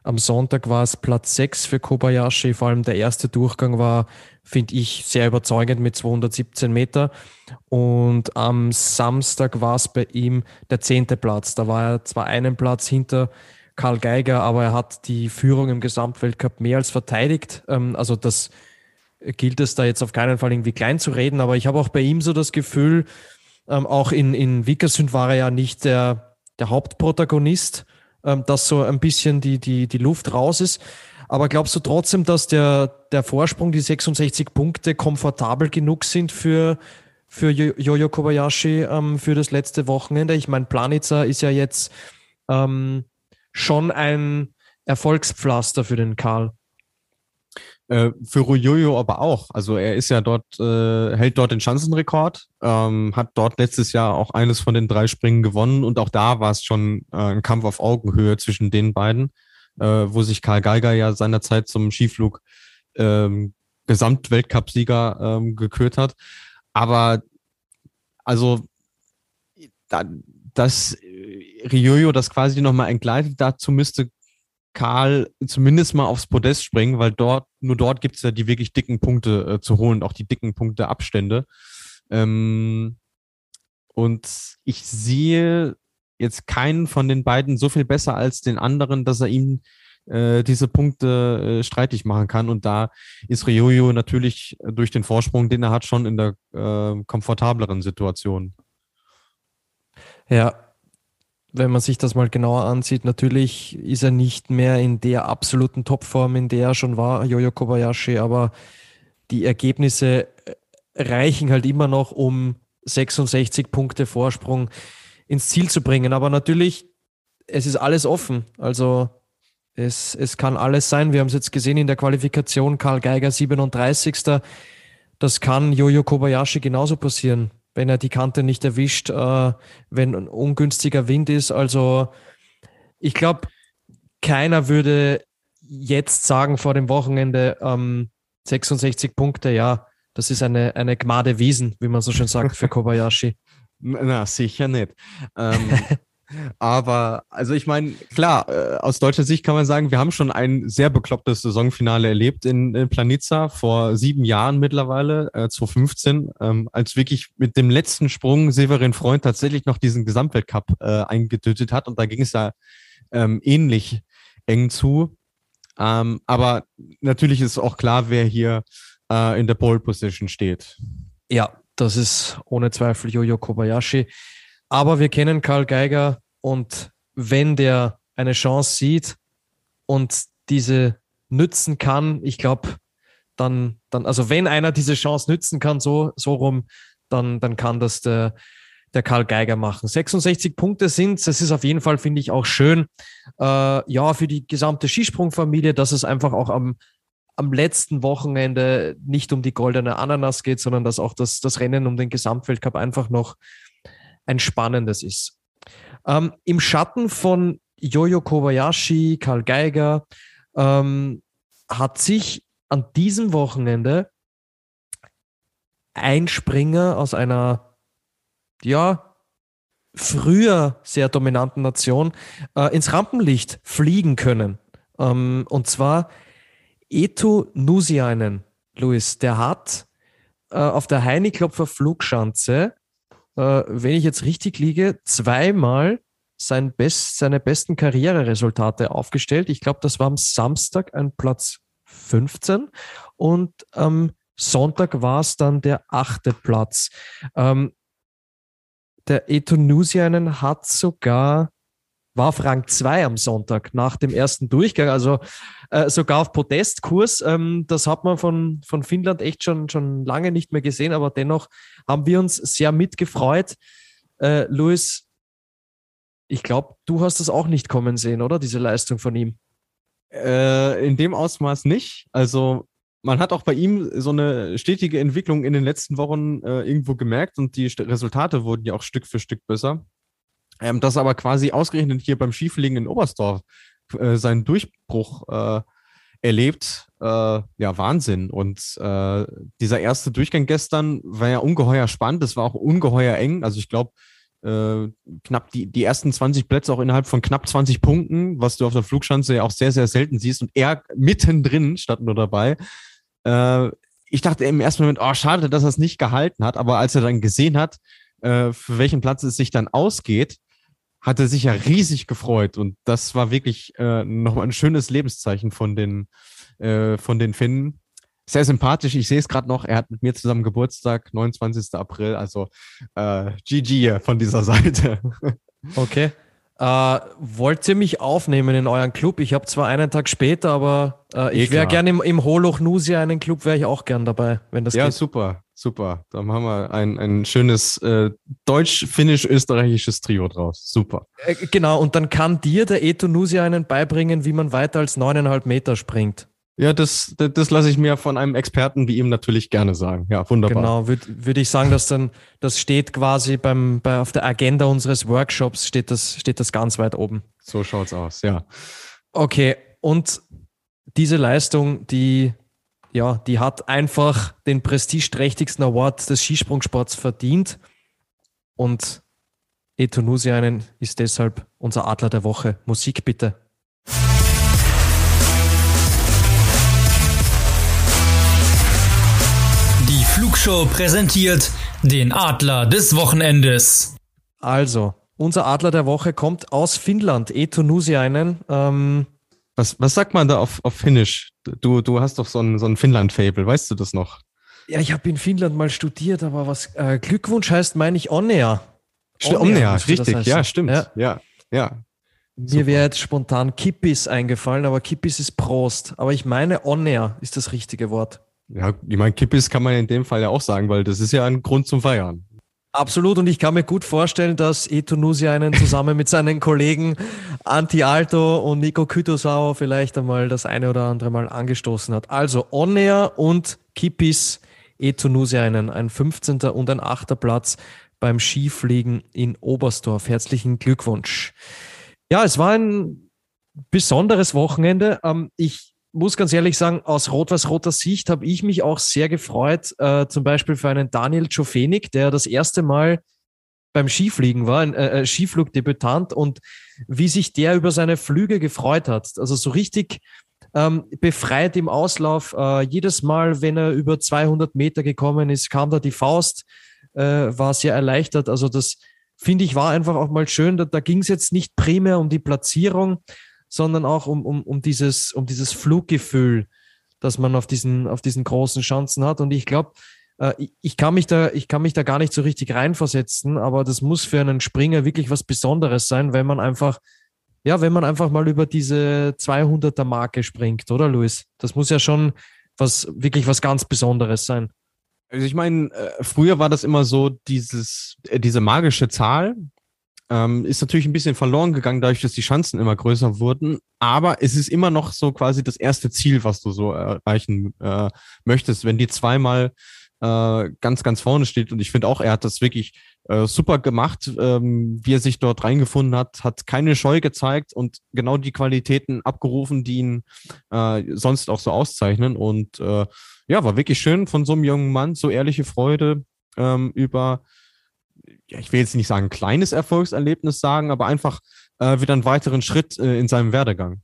Am Sonntag war es Platz 6 für Kobayashi. Vor allem der erste Durchgang war, finde ich, sehr überzeugend mit 217 Meter. Und am Samstag war es bei ihm der zehnte Platz. Da war er zwar einen Platz hinter Karl Geiger, aber er hat die Führung im Gesamtweltcup mehr als verteidigt. Ähm, also das gilt es da jetzt auf keinen Fall irgendwie klein zu reden, aber ich habe auch bei ihm so das Gefühl, ähm, auch in, in Vikersund war er ja nicht der, der Hauptprotagonist ähm, dass so ein bisschen die, die, die Luft raus ist. Aber glaubst du trotzdem, dass der, der Vorsprung, die 66 Punkte, komfortabel genug sind für, für Jojo Kobayashi ähm, für das letzte Wochenende? Ich meine, Planitzer ist ja jetzt ähm, schon ein Erfolgspflaster für den Karl. Äh, für Ruyoyo aber auch. Also er ist ja dort, äh, hält dort den Schanzenrekord, ähm, hat dort letztes Jahr auch eines von den drei Springen gewonnen und auch da war es schon äh, ein Kampf auf Augenhöhe zwischen den beiden, äh, wo sich Karl Geiger ja seinerzeit zum Skiflug ähm, Gesamtweltcupsieger ähm, gekürt hat. Aber also da, dass Ryoyo das quasi nochmal entgleitet. Dazu müsste Karl zumindest mal aufs Podest springen, weil dort, nur dort gibt es ja die wirklich dicken Punkte äh, zu holen, auch die dicken Punkte Abstände. Ähm, und ich sehe jetzt keinen von den beiden so viel besser als den anderen, dass er ihm äh, diese Punkte äh, streitig machen kann. Und da ist Ryoyo natürlich durch den Vorsprung, den er hat, schon in der äh, komfortableren Situation. Ja, wenn man sich das mal genauer ansieht, natürlich ist er nicht mehr in der absoluten Topform, in der er schon war, Jojo Kobayashi, aber die Ergebnisse äh, reichen halt immer noch, um 66 Punkte Vorsprung ins Ziel zu bringen. Aber natürlich, es ist alles offen. Also es, es kann alles sein. Wir haben es jetzt gesehen in der Qualifikation, Karl Geiger 37. Das kann Jojo Kobayashi genauso passieren wenn er die Kante nicht erwischt, äh, wenn ein ungünstiger Wind ist. Also ich glaube, keiner würde jetzt sagen vor dem Wochenende ähm, 66 Punkte, ja, das ist eine, eine Gmade Wiesen, wie man so schön sagt, für Kobayashi. Na, sicher nicht. Ähm, Aber, also ich meine, klar, äh, aus deutscher Sicht kann man sagen, wir haben schon ein sehr beklopptes Saisonfinale erlebt in, in Planica vor sieben Jahren mittlerweile, äh, 2015, ähm, als wirklich mit dem letzten Sprung Severin Freund tatsächlich noch diesen Gesamtweltcup äh, eingetötet hat. Und da ging es ja ähm, ähnlich eng zu. Ähm, aber natürlich ist auch klar, wer hier äh, in der Pole Position steht. Ja, das ist ohne Zweifel Jojo Kobayashi. Aber wir kennen Karl Geiger und wenn der eine Chance sieht und diese nützen kann, ich glaube, dann, dann, also wenn einer diese Chance nützen kann, so, so rum, dann, dann kann das der, der Karl Geiger machen. 66 Punkte sind, das ist auf jeden Fall, finde ich, auch schön, äh, ja, für die gesamte Skisprungfamilie, dass es einfach auch am, am letzten Wochenende nicht um die goldene Ananas geht, sondern dass auch das, das Rennen um den Gesamtweltcup einfach noch ein spannendes ist. Ähm, Im Schatten von Jojo Kobayashi, Karl Geiger, ähm, hat sich an diesem Wochenende ein Springer aus einer, ja, früher sehr dominanten Nation äh, ins Rampenlicht fliegen können. Ähm, und zwar Eto Nusiainen, Luis, der hat äh, auf der Heiniklopfer Flugschanze äh, wenn ich jetzt richtig liege, zweimal sein Best, seine besten Karriereresultate aufgestellt. Ich glaube, das war am Samstag ein Platz 15 und am Sonntag war es dann der achte Platz. Ähm, der Etonusianen hat sogar war Rang 2 am Sonntag nach dem ersten Durchgang, also äh, sogar auf Podestkurs. Ähm, das hat man von, von Finnland echt schon, schon lange nicht mehr gesehen, aber dennoch haben wir uns sehr mitgefreut. Äh, Luis, ich glaube, du hast das auch nicht kommen sehen, oder? Diese Leistung von ihm. Äh, in dem Ausmaß nicht. Also man hat auch bei ihm so eine stetige Entwicklung in den letzten Wochen äh, irgendwo gemerkt und die Resultate wurden ja auch Stück für Stück besser. Ähm, das aber quasi ausgerechnet hier beim Skifliegen in Oberstdorf äh, seinen Durchbruch äh, erlebt. Äh, ja, Wahnsinn. Und äh, dieser erste Durchgang gestern war ja ungeheuer spannend. Es war auch ungeheuer eng. Also ich glaube, äh, knapp die, die ersten 20 Plätze auch innerhalb von knapp 20 Punkten, was du auf der Flugschanze ja auch sehr, sehr selten siehst. Und er mittendrin stand nur dabei. Äh, ich dachte im ersten Moment, oh, schade, dass er es nicht gehalten hat. Aber als er dann gesehen hat, äh, für welchen Platz es sich dann ausgeht, hat er sich ja riesig gefreut. Und das war wirklich äh, nochmal ein schönes Lebenszeichen von den, äh, von den Finnen. Sehr sympathisch. Ich sehe es gerade noch. Er hat mit mir zusammen Geburtstag, 29. April. Also äh, GG von dieser Seite. Okay. Äh, wollt ihr mich aufnehmen in euren Club? Ich habe zwar einen Tag später, aber äh, ich wäre gerne im, im Holoch Nusia einen Club, wäre ich auch gern dabei, wenn das ja, geht. Ja, super, super. Dann haben wir ein, ein schönes äh, deutsch-finnisch-österreichisches Trio draus. Super. Äh, genau, und dann kann dir der Eto Nusia einen beibringen, wie man weiter als neuneinhalb Meter springt. Ja, das, das, das lasse ich mir von einem Experten wie ihm natürlich gerne sagen. Ja, wunderbar. Genau, würde würd ich sagen, dass dann, das steht quasi beim, bei, auf der Agenda unseres Workshops, steht das, steht das ganz weit oben. So schaut's aus, ja. Okay, und diese Leistung, die, ja, die hat einfach den prestigeträchtigsten Award des Skisprungsports verdient. Und Etunusiainen ist deshalb unser Adler der Woche. Musik bitte. Die Flugshow präsentiert den Adler des Wochenendes. Also, unser Adler der Woche kommt aus Finnland, Etunusiainen. Ähm, was, was sagt man da auf, auf Finnisch? Du, du hast doch so ein, so ein Finnland-Fable, weißt du das noch? Ja, ich habe in Finnland mal studiert, aber was äh, Glückwunsch heißt, meine ich Onnea. Onnea, Onnea richtig, ja, stimmt. Ja, ja. ja. Mir wäre jetzt spontan Kippis eingefallen, aber Kippis ist Prost. Aber ich meine, Onnea ist das richtige Wort. Ja, ich meine, Kippis kann man in dem Fall ja auch sagen, weil das ist ja ein Grund zum Feiern. Absolut, und ich kann mir gut vorstellen, dass einen zusammen mit seinen Kollegen Anti Alto und Nico Kütosau vielleicht einmal das eine oder andere Mal angestoßen hat. Also Onnea und Kippis einen, ein 15. und ein 8. Platz beim Skifliegen in Oberstdorf. Herzlichen Glückwunsch. Ja, es war ein besonderes Wochenende. Ähm, ich muss ganz ehrlich sagen, aus rot-weiß-roter Sicht habe ich mich auch sehr gefreut, äh, zum Beispiel für einen Daniel Czofenik, der das erste Mal beim Skifliegen war, ein äh, äh, Skiflugdebütant und wie sich der über seine Flüge gefreut hat. Also so richtig ähm, befreit im Auslauf. Äh, jedes Mal, wenn er über 200 Meter gekommen ist, kam da die Faust, äh, war sehr erleichtert. Also das finde ich war einfach auch mal schön. Da, da ging es jetzt nicht primär um die Platzierung, sondern auch um, um, um, dieses, um dieses Fluggefühl, das man auf diesen, auf diesen großen Chancen hat. Und ich glaube, äh, ich, kann mich da, ich kann mich da gar nicht so richtig reinversetzen, aber das muss für einen Springer wirklich was Besonderes sein, wenn man einfach, ja, wenn man einfach mal über diese 200er Marke springt, oder Luis? Das muss ja schon was, wirklich was ganz Besonderes sein. Also ich meine, äh, früher war das immer so, dieses, äh, diese magische Zahl, ähm, ist natürlich ein bisschen verloren gegangen, dadurch, dass die Chancen immer größer wurden. Aber es ist immer noch so quasi das erste Ziel, was du so erreichen äh, möchtest. Wenn die zweimal äh, ganz, ganz vorne steht. Und ich finde auch, er hat das wirklich äh, super gemacht, ähm, wie er sich dort reingefunden hat, hat keine Scheu gezeigt und genau die Qualitäten abgerufen, die ihn äh, sonst auch so auszeichnen. Und äh, ja, war wirklich schön von so einem jungen Mann, so ehrliche Freude ähm, über ja, ich will jetzt nicht sagen kleines Erfolgserlebnis sagen, aber einfach äh, wieder einen weiteren Schritt äh, in seinem Werdegang.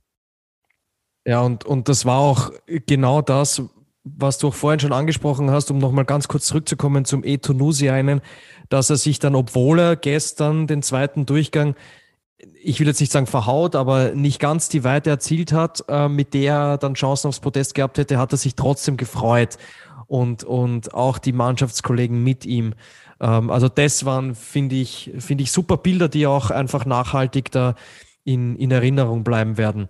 Ja, und, und das war auch genau das, was du auch vorhin schon angesprochen hast, um nochmal ganz kurz zurückzukommen zum einen, dass er sich dann, obwohl er gestern den zweiten Durchgang, ich will jetzt nicht sagen verhaut, aber nicht ganz die Weite erzielt hat, äh, mit der er dann Chancen aufs Podest gehabt hätte, hat er sich trotzdem gefreut. Und, und auch die Mannschaftskollegen mit ihm. Ähm, also das waren, finde ich, finde ich super Bilder, die auch einfach nachhaltig da in, in Erinnerung bleiben werden.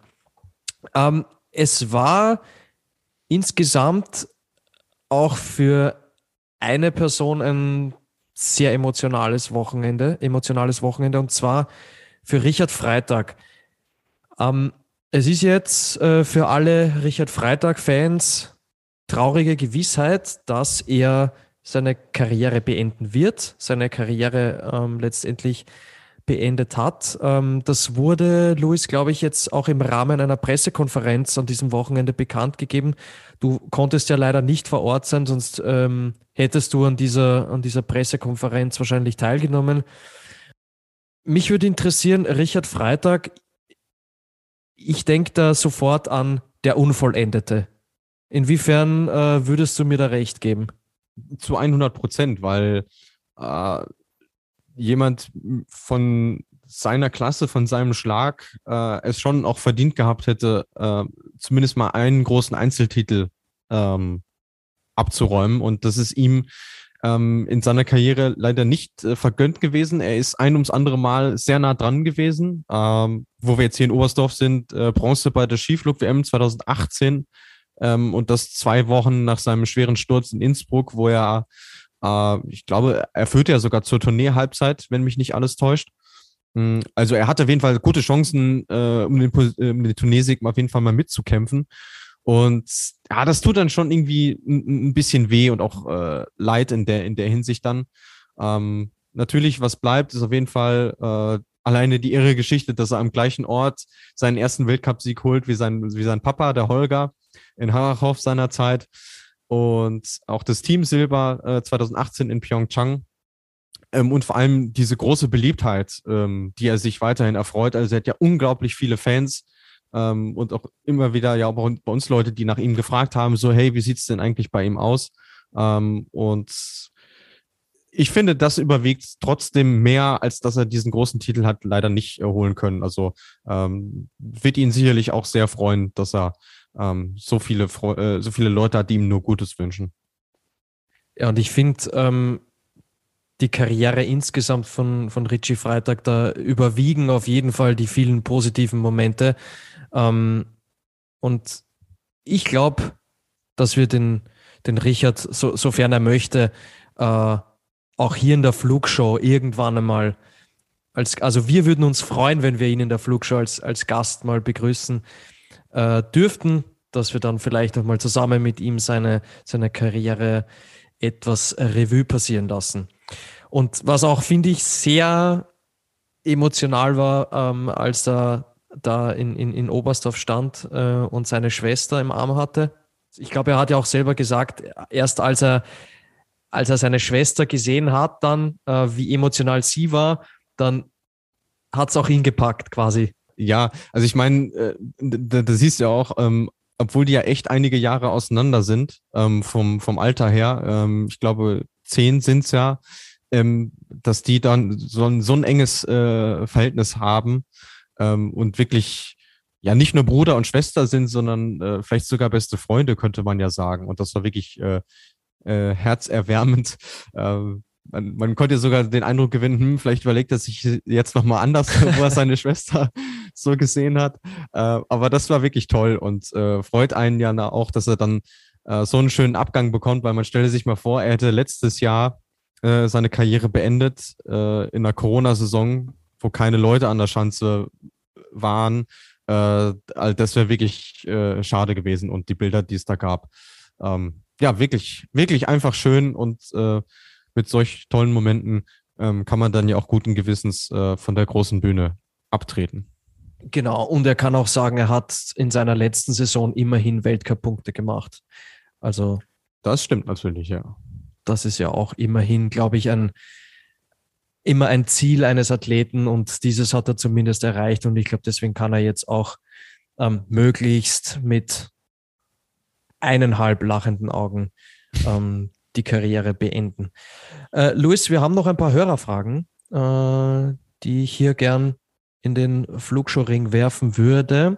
Ähm, es war insgesamt auch für eine Person ein sehr emotionales Wochenende, emotionales Wochenende und zwar für Richard Freitag. Ähm, es ist jetzt äh, für alle Richard Freitag-Fans traurige Gewissheit, dass er seine Karriere beenden wird, seine Karriere ähm, letztendlich beendet hat. Ähm, das wurde, Luis, glaube ich, jetzt auch im Rahmen einer Pressekonferenz an diesem Wochenende bekannt gegeben. Du konntest ja leider nicht vor Ort sein, sonst ähm, hättest du an dieser, an dieser Pressekonferenz wahrscheinlich teilgenommen. Mich würde interessieren, Richard Freitag, ich denke da sofort an der Unvollendete. Inwiefern äh, würdest du mir da recht geben? Zu 100 Prozent, weil äh, jemand von seiner Klasse, von seinem Schlag äh, es schon auch verdient gehabt hätte, äh, zumindest mal einen großen Einzeltitel ähm, abzuräumen. Und das ist ihm ähm, in seiner Karriere leider nicht äh, vergönnt gewesen. Er ist ein ums andere Mal sehr nah dran gewesen. Ähm, wo wir jetzt hier in Oberstdorf sind, äh, Bronze bei der Skiflug-WM 2018 ähm, und das zwei Wochen nach seinem schweren Sturz in Innsbruck, wo er, äh, ich glaube, er führte ja sogar zur Tournee-Halbzeit, wenn mich nicht alles täuscht. Mm, also er hatte auf jeden Fall gute Chancen, äh, um den, äh, um den Turniersieg auf jeden Fall mal mitzukämpfen. Und ja, das tut dann schon irgendwie ein, ein bisschen weh und auch äh, leid in der, in der Hinsicht dann. Ähm, natürlich, was bleibt, ist auf jeden Fall äh, alleine die irre Geschichte, dass er am gleichen Ort seinen ersten Weltcupsieg holt wie sein, wie sein Papa, der Holger in Harachow seiner Zeit und auch das Team Silber äh, 2018 in Pyeongchang. Ähm, und vor allem diese große Beliebtheit, ähm, die er sich weiterhin erfreut. Also er hat ja unglaublich viele Fans ähm, und auch immer wieder ja bei uns Leute, die nach ihm gefragt haben, so hey, wie sieht's denn eigentlich bei ihm aus? Ähm, und ich finde, das überwiegt trotzdem mehr, als dass er diesen großen Titel hat leider nicht erholen können. Also ähm, wird ihn sicherlich auch sehr freuen, dass er ähm, so viele äh, so viele Leute hat, die ihm nur Gutes wünschen. Ja, und ich finde, ähm, die Karriere insgesamt von, von Richie Freitag, da überwiegen auf jeden Fall die vielen positiven Momente. Ähm, und ich glaube, dass wir den, den Richard, so, sofern er möchte, äh, auch hier in der Flugshow irgendwann einmal als, also wir würden uns freuen, wenn wir ihn in der Flugshow als, als Gast mal begrüßen äh, dürften, dass wir dann vielleicht auch mal zusammen mit ihm seine, seine Karriere etwas Revue passieren lassen. Und was auch, finde ich, sehr emotional war, ähm, als er da in, in, in Oberstdorf stand äh, und seine Schwester im Arm hatte. Ich glaube, er hat ja auch selber gesagt, erst als er, als er seine Schwester gesehen hat, dann, äh, wie emotional sie war, dann hat es auch ihn gepackt quasi. Ja, also ich meine, äh, da, da siehst du ja auch, ähm, obwohl die ja echt einige Jahre auseinander sind, ähm, vom, vom Alter her, ähm, ich glaube, zehn sind's ja, ähm, dass die dann so ein, so ein enges äh, Verhältnis haben ähm, und wirklich ja nicht nur Bruder und Schwester sind, sondern äh, vielleicht sogar beste Freunde, könnte man ja sagen. Und das war wirklich äh, äh, herzerwärmend. Äh, man, man konnte sogar den Eindruck gewinnen, hm, vielleicht überlegt er sich jetzt nochmal anders, wo er seine Schwester so gesehen hat. Äh, aber das war wirklich toll und äh, freut einen ja auch, dass er dann äh, so einen schönen Abgang bekommt, weil man stelle sich mal vor, er hätte letztes Jahr äh, seine Karriere beendet äh, in der Corona-Saison, wo keine Leute an der Schanze waren. Äh, das wäre wirklich äh, schade gewesen und die Bilder, die es da gab, ähm, ja, wirklich, wirklich einfach schön und äh, mit solch tollen Momenten ähm, kann man dann ja auch guten Gewissens äh, von der großen Bühne abtreten. Genau, und er kann auch sagen, er hat in seiner letzten Saison immerhin Weltcup-Punkte gemacht. Also. Das stimmt natürlich, ja das ist ja auch immerhin, glaube ich, ein, immer ein Ziel eines Athleten und dieses hat er zumindest erreicht und ich glaube, deswegen kann er jetzt auch ähm, möglichst mit eineinhalb lachenden Augen ähm, die Karriere beenden. Äh, Luis, wir haben noch ein paar Hörerfragen, äh, die ich hier gern in den Flugshow-Ring werfen würde.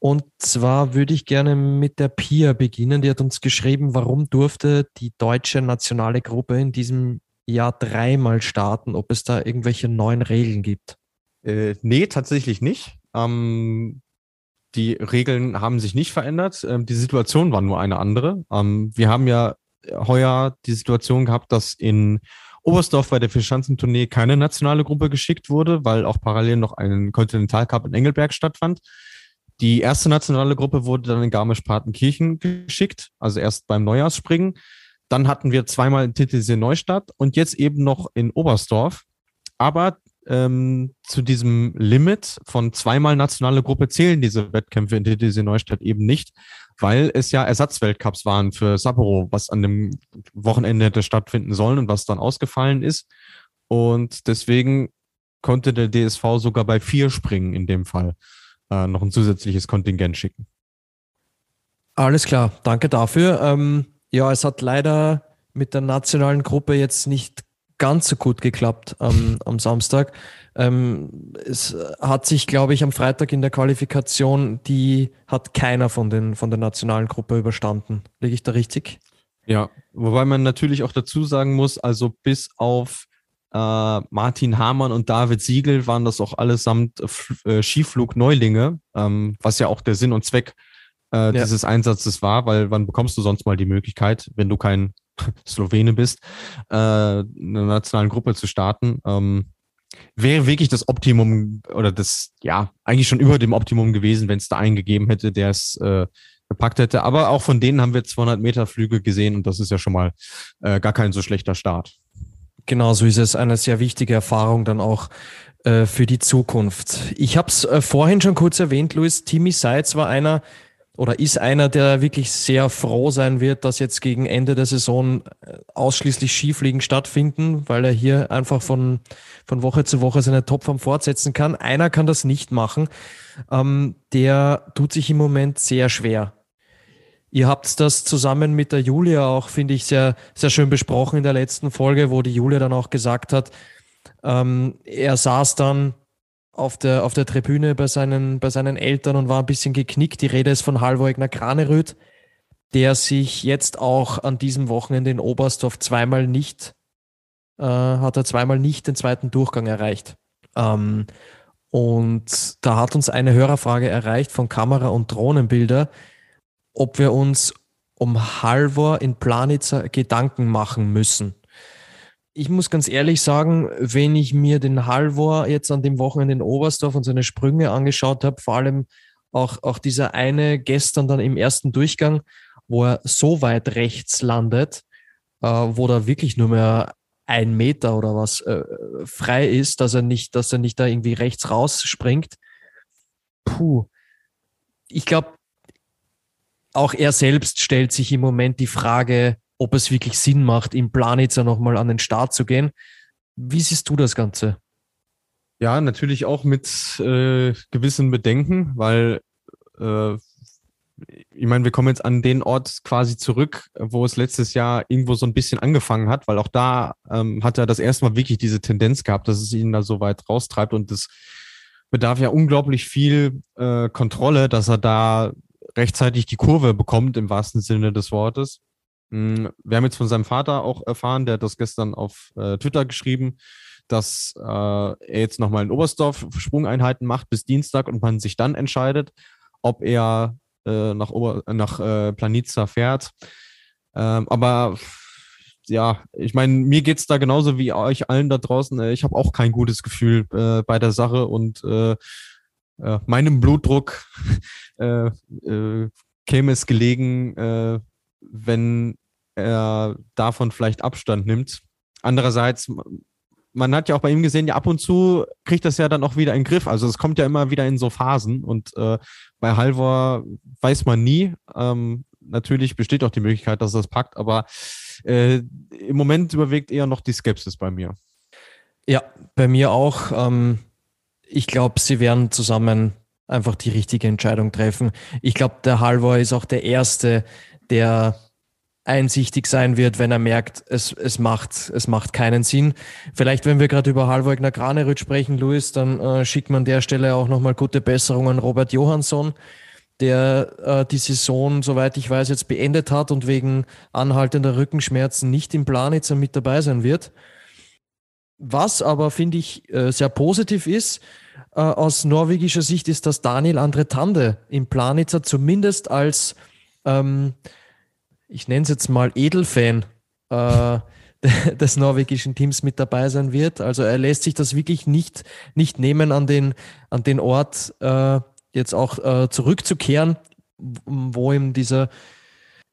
Und zwar würde ich gerne mit der Pia beginnen. Die hat uns geschrieben, warum durfte die deutsche nationale Gruppe in diesem Jahr dreimal starten, ob es da irgendwelche neuen Regeln gibt. Äh, nee, tatsächlich nicht. Ähm, die Regeln haben sich nicht verändert. Ähm, die Situation war nur eine andere. Ähm, wir haben ja heuer die Situation gehabt, dass in Oberstdorf bei der Vierschanzentournee keine nationale Gruppe geschickt wurde, weil auch parallel noch ein Kontinentalcup in Engelberg stattfand. Die erste nationale Gruppe wurde dann in Garmisch-Partenkirchen geschickt, also erst beim Neujahrsspringen. Dann hatten wir zweimal in Titisee Neustadt und jetzt eben noch in Oberstdorf. Aber ähm, zu diesem Limit von zweimal nationale Gruppe zählen diese Wettkämpfe in Titisee Neustadt eben nicht, weil es ja Ersatzweltcups waren für Sapporo, was an dem Wochenende hätte stattfinden sollen und was dann ausgefallen ist. Und deswegen konnte der DSV sogar bei vier springen in dem Fall äh, noch ein zusätzliches Kontingent schicken. Alles klar, danke dafür. Ähm, ja, es hat leider mit der nationalen Gruppe jetzt nicht ganz so gut geklappt ähm, am Samstag. Ähm, es hat sich, glaube ich, am Freitag in der Qualifikation, die hat keiner von, den, von der nationalen Gruppe überstanden. Liege ich da richtig? Ja, wobei man natürlich auch dazu sagen muss, also bis auf äh, Martin Hamann und David Siegel waren das auch allesamt äh, Skiflug-Neulinge, ähm, was ja auch der Sinn und Zweck äh, ja. dieses Einsatzes war, weil wann bekommst du sonst mal die Möglichkeit, wenn du kein Slowene bist, äh, eine nationalen Gruppe zu starten? Ähm, wäre wirklich das Optimum oder das, ja, eigentlich schon über dem Optimum gewesen, wenn es da einen gegeben hätte, der es äh, gepackt hätte. Aber auch von denen haben wir 200 Meter Flüge gesehen und das ist ja schon mal äh, gar kein so schlechter Start. Genau, so ist es eine sehr wichtige Erfahrung dann auch äh, für die Zukunft. Ich habe es äh, vorhin schon kurz erwähnt, Luis, Timmy Seitz war einer oder ist einer, der wirklich sehr froh sein wird, dass jetzt gegen Ende der Saison äh, ausschließlich Skifliegen stattfinden, weil er hier einfach von, von Woche zu Woche seine Topform fortsetzen kann. Einer kann das nicht machen. Ähm, der tut sich im Moment sehr schwer. Ihr habt das zusammen mit der Julia auch, finde ich, sehr, sehr schön besprochen in der letzten Folge, wo die Julia dann auch gesagt hat, ähm, er saß dann auf der, auf der Tribüne bei seinen, bei seinen Eltern und war ein bisschen geknickt. Die Rede ist von Halvoigner Kraneröd, der sich jetzt auch an diesem Wochenende in Oberstdorf zweimal nicht, äh, hat er zweimal nicht den zweiten Durchgang erreicht. Ähm, und da hat uns eine Hörerfrage erreicht von Kamera- und Drohnenbilder, ob wir uns um Halvor in Planitzer Gedanken machen müssen ich muss ganz ehrlich sagen, wenn ich mir den Halvor jetzt an dem Wochenende in Oberstdorf und seine Sprünge angeschaut habe, vor allem auch, auch dieser eine gestern dann im ersten Durchgang, wo er so weit rechts landet, äh, wo da wirklich nur mehr ein Meter oder was äh, frei ist, dass er nicht, dass er nicht da irgendwie rechts rausspringt. Puh. Ich glaube, auch er selbst stellt sich im Moment die Frage, ob es wirklich Sinn macht, im Planitzer nochmal an den Start zu gehen. Wie siehst du das Ganze? Ja, natürlich auch mit äh, gewissen Bedenken, weil äh, ich meine, wir kommen jetzt an den Ort quasi zurück, wo es letztes Jahr irgendwo so ein bisschen angefangen hat, weil auch da ähm, hat er das erste Mal wirklich diese Tendenz gehabt, dass es ihn da so weit raustreibt und das bedarf ja unglaublich viel äh, Kontrolle, dass er da rechtzeitig die Kurve bekommt im wahrsten Sinne des Wortes. Hm, wir haben jetzt von seinem Vater auch erfahren, der hat das gestern auf äh, Twitter geschrieben, dass äh, er jetzt nochmal in Oberstdorf Sprungeinheiten macht bis Dienstag und man sich dann entscheidet, ob er äh, nach, Ober nach äh, Planica fährt. Ähm, aber ja, ich meine, mir geht's da genauso wie euch allen da draußen. Äh, ich habe auch kein gutes Gefühl äh, bei der Sache und äh, meinem Blutdruck käme es gelegen, wenn er davon vielleicht Abstand nimmt. Andererseits, man hat ja auch bei ihm gesehen, ja, ab und zu kriegt das ja dann auch wieder in den Griff. Also es kommt ja immer wieder in so Phasen und äh, bei Halvor weiß man nie. Ähm, natürlich besteht auch die Möglichkeit, dass das packt, aber äh, im Moment überwiegt eher noch die Skepsis bei mir. Ja, bei mir auch. Ähm, ich glaube, sie werden zusammen einfach die richtige Entscheidung treffen. Ich glaube, der Halvor ist auch der Erste, der einsichtig sein wird, wenn er merkt, es, es, macht, es macht keinen Sinn. Vielleicht, wenn wir gerade über Halvogner Granerüt sprechen, Luis, dann äh, schickt man an der Stelle auch nochmal gute Besserung an Robert Johansson, der äh, die Saison, soweit ich weiß, jetzt beendet hat und wegen anhaltender Rückenschmerzen nicht im Planitzer mit dabei sein wird. Was aber, finde ich, äh, sehr positiv ist, äh, aus norwegischer Sicht, ist, dass Daniel Andretande im Planitzer zumindest als ähm, ich nenne es jetzt mal Edelfan äh, des norwegischen Teams mit dabei sein wird. Also er lässt sich das wirklich nicht, nicht nehmen, an den, an den Ort äh, jetzt auch äh, zurückzukehren, wo ihm dieser,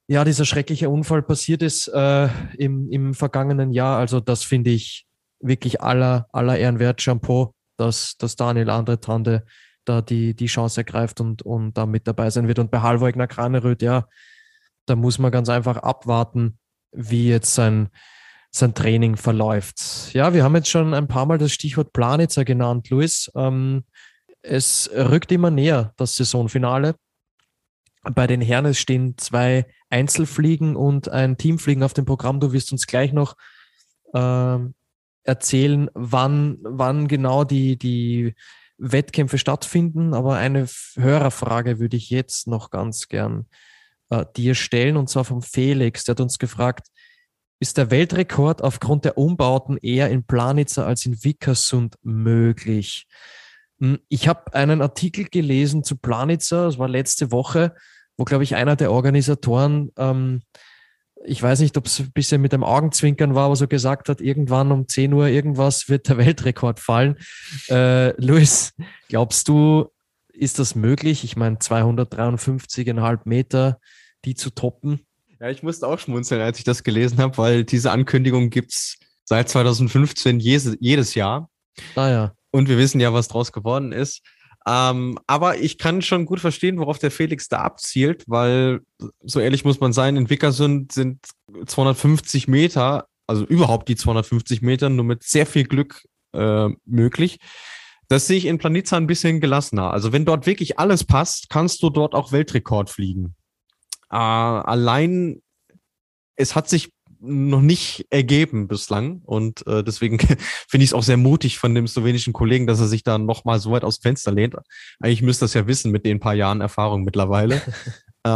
ja, dieser schreckliche Unfall passiert ist äh, im, im vergangenen Jahr. Also das finde ich wirklich aller, aller Ehrenwert. Shampoo, dass, dass Daniel Andre Tande da die, die Chance ergreift und, und da mit dabei sein wird. Und bei Halvoigner Kraneröd, ja, da muss man ganz einfach abwarten, wie jetzt sein, sein Training verläuft. Ja, wir haben jetzt schon ein paar Mal das Stichwort Planitzer genannt, Luis. Ähm, es rückt immer näher, das Saisonfinale. Bei den Herren stehen zwei Einzelfliegen und ein Teamfliegen auf dem Programm. Du wirst uns gleich noch äh, erzählen, wann, wann genau die, die Wettkämpfe stattfinden. Aber eine Hörerfrage würde ich jetzt noch ganz gern äh, dir stellen, und zwar vom Felix. Der hat uns gefragt, ist der Weltrekord aufgrund der Umbauten eher in Planitzer als in Vickersund möglich? Hm, ich habe einen Artikel gelesen zu Planitzer, das war letzte Woche, wo, glaube ich, einer der Organisatoren, ähm, ich weiß nicht, ob es ein bisschen mit dem Augenzwinkern war, aber so gesagt hat, irgendwann um 10 Uhr irgendwas wird der Weltrekord fallen. Äh, Luis, glaubst du, ist das möglich? Ich meine, 253,5 Meter, die zu toppen. Ja, ich musste auch schmunzeln, als ich das gelesen habe, weil diese Ankündigung gibt es seit 2015 jedes, jedes Jahr. Ah ja. Und wir wissen ja, was draus geworden ist. Ähm, aber ich kann schon gut verstehen, worauf der Felix da abzielt, weil, so ehrlich muss man sein, in Wickersund sind 250 Meter, also überhaupt die 250 Meter, nur mit sehr viel Glück äh, möglich. Das sehe ich in Planitza ein bisschen gelassener. Also wenn dort wirklich alles passt, kannst du dort auch Weltrekord fliegen. Äh, allein, es hat sich noch nicht ergeben bislang. Und äh, deswegen finde ich es auch sehr mutig von dem slowenischen Kollegen, dass er sich da nochmal so weit aus Fenster lehnt. Eigentlich müsste das ja wissen mit den paar Jahren Erfahrung mittlerweile. äh,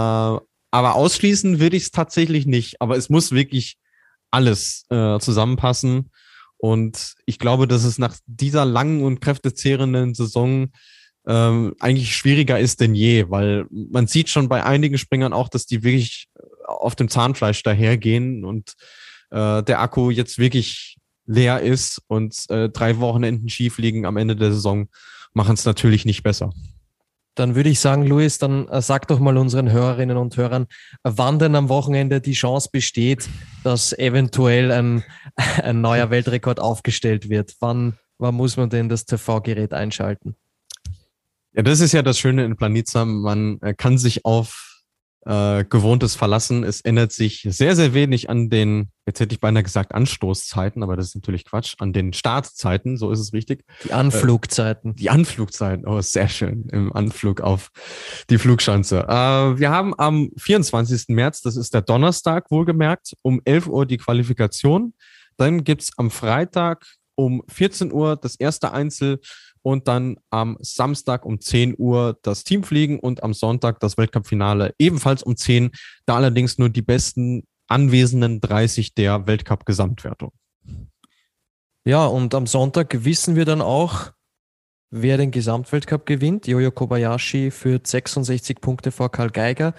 aber ausschließen würde ich es tatsächlich nicht. Aber es muss wirklich alles äh, zusammenpassen. Und ich glaube, dass es nach dieser langen und kräftezehrenden Saison ähm, eigentlich schwieriger ist denn je, weil man sieht schon bei einigen Springern auch, dass die wirklich auf dem Zahnfleisch dahergehen und äh, der Akku jetzt wirklich leer ist und äh, drei Wochenenden schief liegen am Ende der Saison, machen es natürlich nicht besser. Dann würde ich sagen, Luis, dann äh, sag doch mal unseren Hörerinnen und Hörern, wann denn am Wochenende die Chance besteht, dass eventuell ein, ein neuer Weltrekord aufgestellt wird. Wann, wann muss man denn das TV-Gerät einschalten? Ja, das ist ja das Schöne in Planitza. Man äh, kann sich auf äh, Gewohntes verlassen. Es ändert sich sehr, sehr wenig an den, jetzt hätte ich beinahe gesagt Anstoßzeiten, aber das ist natürlich Quatsch, an den Startzeiten, so ist es richtig. Die Anflugzeiten. Äh, die Anflugzeiten, oh, sehr schön, im Anflug auf die Flugschanze. Äh, wir haben am 24. März, das ist der Donnerstag wohlgemerkt, um 11 Uhr die Qualifikation. Dann gibt's am Freitag um 14 Uhr das erste Einzel und dann am Samstag um 10 Uhr das Teamfliegen und am Sonntag das Weltcup-Finale ebenfalls um 10, da allerdings nur die besten anwesenden 30 der Weltcup-Gesamtwertung. Ja, und am Sonntag wissen wir dann auch, wer den Gesamtweltcup gewinnt. Jojo Kobayashi führt 66 Punkte vor Karl Geiger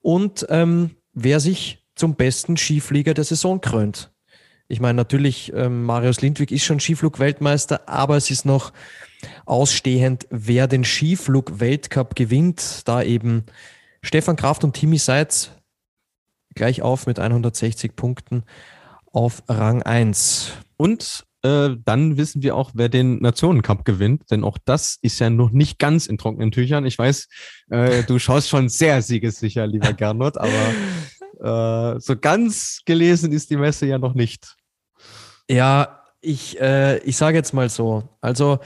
und ähm, wer sich zum besten Skiflieger der Saison krönt. Ich meine, natürlich, ähm, Marius Lindwig ist schon Skiflug-Weltmeister, aber es ist noch ausstehend, wer den Skiflug-Weltcup gewinnt. Da eben Stefan Kraft und Timmy Seitz gleich auf mit 160 Punkten auf Rang 1. Und äh, dann wissen wir auch, wer den Nationencup gewinnt, denn auch das ist ja noch nicht ganz in trockenen Tüchern. Ich weiß, äh, du schaust schon sehr siegessicher, lieber Gernot, aber äh, so ganz gelesen ist die Messe ja noch nicht. Ja, ich, äh, ich sage jetzt mal so. Also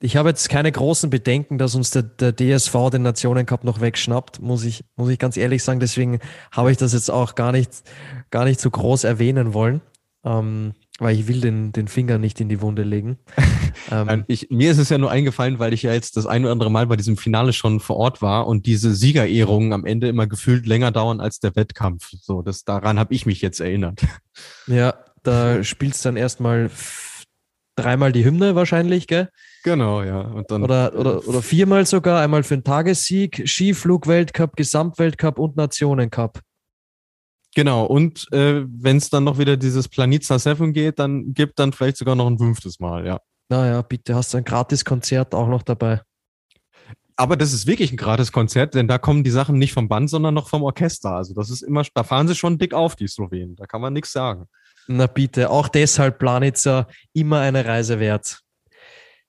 ich habe jetzt keine großen Bedenken, dass uns der, der DSV den Nationencup noch wegschnappt, muss ich, muss ich ganz ehrlich sagen. Deswegen habe ich das jetzt auch gar nicht, gar nicht so groß erwähnen wollen, ähm, weil ich will den, den Finger nicht in die Wunde legen. ähm, ich, mir ist es ja nur eingefallen, weil ich ja jetzt das ein oder andere Mal bei diesem Finale schon vor Ort war und diese Siegerehrungen am Ende immer gefühlt länger dauern als der Wettkampf. So, das daran habe ich mich jetzt erinnert. Ja, da spielst dann erstmal dreimal die Hymne wahrscheinlich, gell? Genau, ja. Und dann, oder, oder, oder viermal sogar, einmal für den Tagessieg, Skiflug-Weltcup, Gesamtweltcup und Nationencup. Genau, und äh, wenn es dann noch wieder dieses Planitza 7 geht, dann gibt dann vielleicht sogar noch ein fünftes Mal, ja. Naja, bitte, hast du ein Gratis-Konzert auch noch dabei. Aber das ist wirklich ein Gratis-Konzert, denn da kommen die Sachen nicht vom Band, sondern noch vom Orchester. Also das ist immer, da fahren sie schon dick auf, die Slowenen. Da kann man nichts sagen. Na bitte, auch deshalb Planitzer immer eine Reise wert.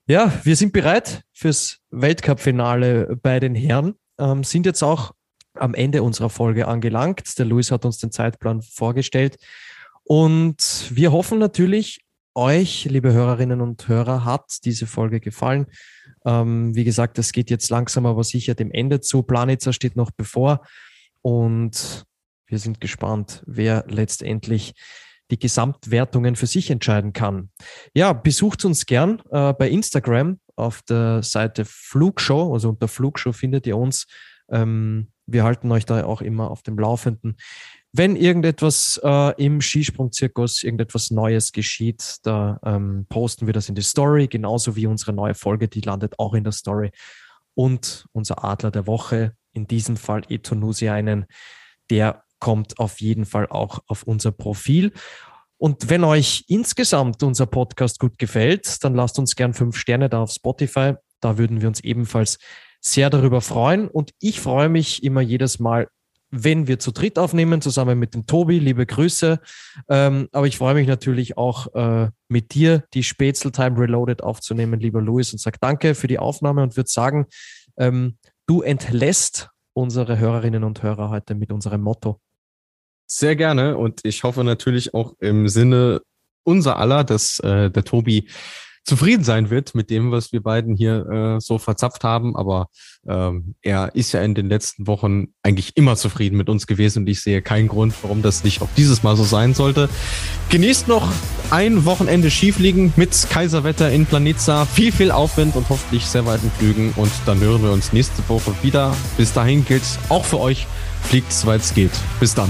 Ja, wir sind bereit fürs Weltcup-Finale bei den Herren, ähm, sind jetzt auch am Ende unserer Folge angelangt. Der Luis hat uns den Zeitplan vorgestellt und wir hoffen natürlich, euch, liebe Hörerinnen und Hörer, hat diese Folge gefallen. Ähm, wie gesagt, es geht jetzt langsam aber sicher dem Ende zu. Planitzer steht noch bevor und wir sind gespannt, wer letztendlich die Gesamtwertungen für sich entscheiden kann. Ja, besucht uns gern äh, bei Instagram auf der Seite Flugshow, also unter Flugshow findet ihr uns. Ähm, wir halten euch da auch immer auf dem Laufenden. Wenn irgendetwas äh, im Skisprungzirkus, irgendetwas Neues geschieht, da ähm, posten wir das in die Story, genauso wie unsere neue Folge, die landet auch in der Story. Und unser Adler der Woche, in diesem Fall einen, der kommt auf jeden Fall auch auf unser Profil. Und wenn euch insgesamt unser Podcast gut gefällt, dann lasst uns gern fünf Sterne da auf Spotify. Da würden wir uns ebenfalls sehr darüber freuen. Und ich freue mich immer jedes Mal, wenn wir zu dritt aufnehmen, zusammen mit dem Tobi. Liebe Grüße. Ähm, aber ich freue mich natürlich auch äh, mit dir die Spätzle Time Reloaded aufzunehmen, lieber Luis, und sage danke für die Aufnahme und würde sagen, ähm, du entlässt unsere Hörerinnen und Hörer heute mit unserem Motto. Sehr gerne und ich hoffe natürlich auch im Sinne unser aller, dass äh, der Tobi zufrieden sein wird mit dem, was wir beiden hier äh, so verzapft haben. Aber ähm, er ist ja in den letzten Wochen eigentlich immer zufrieden mit uns gewesen und ich sehe keinen Grund, warum das nicht auch dieses Mal so sein sollte. Genießt noch ein Wochenende Skifliegen mit Kaiserwetter in Planitza. Viel, viel Aufwind und hoffentlich sehr weiten Flügen. Und dann hören wir uns nächste Woche wieder. Bis dahin gilt auch für euch, fliegt soweit es geht. Bis dann.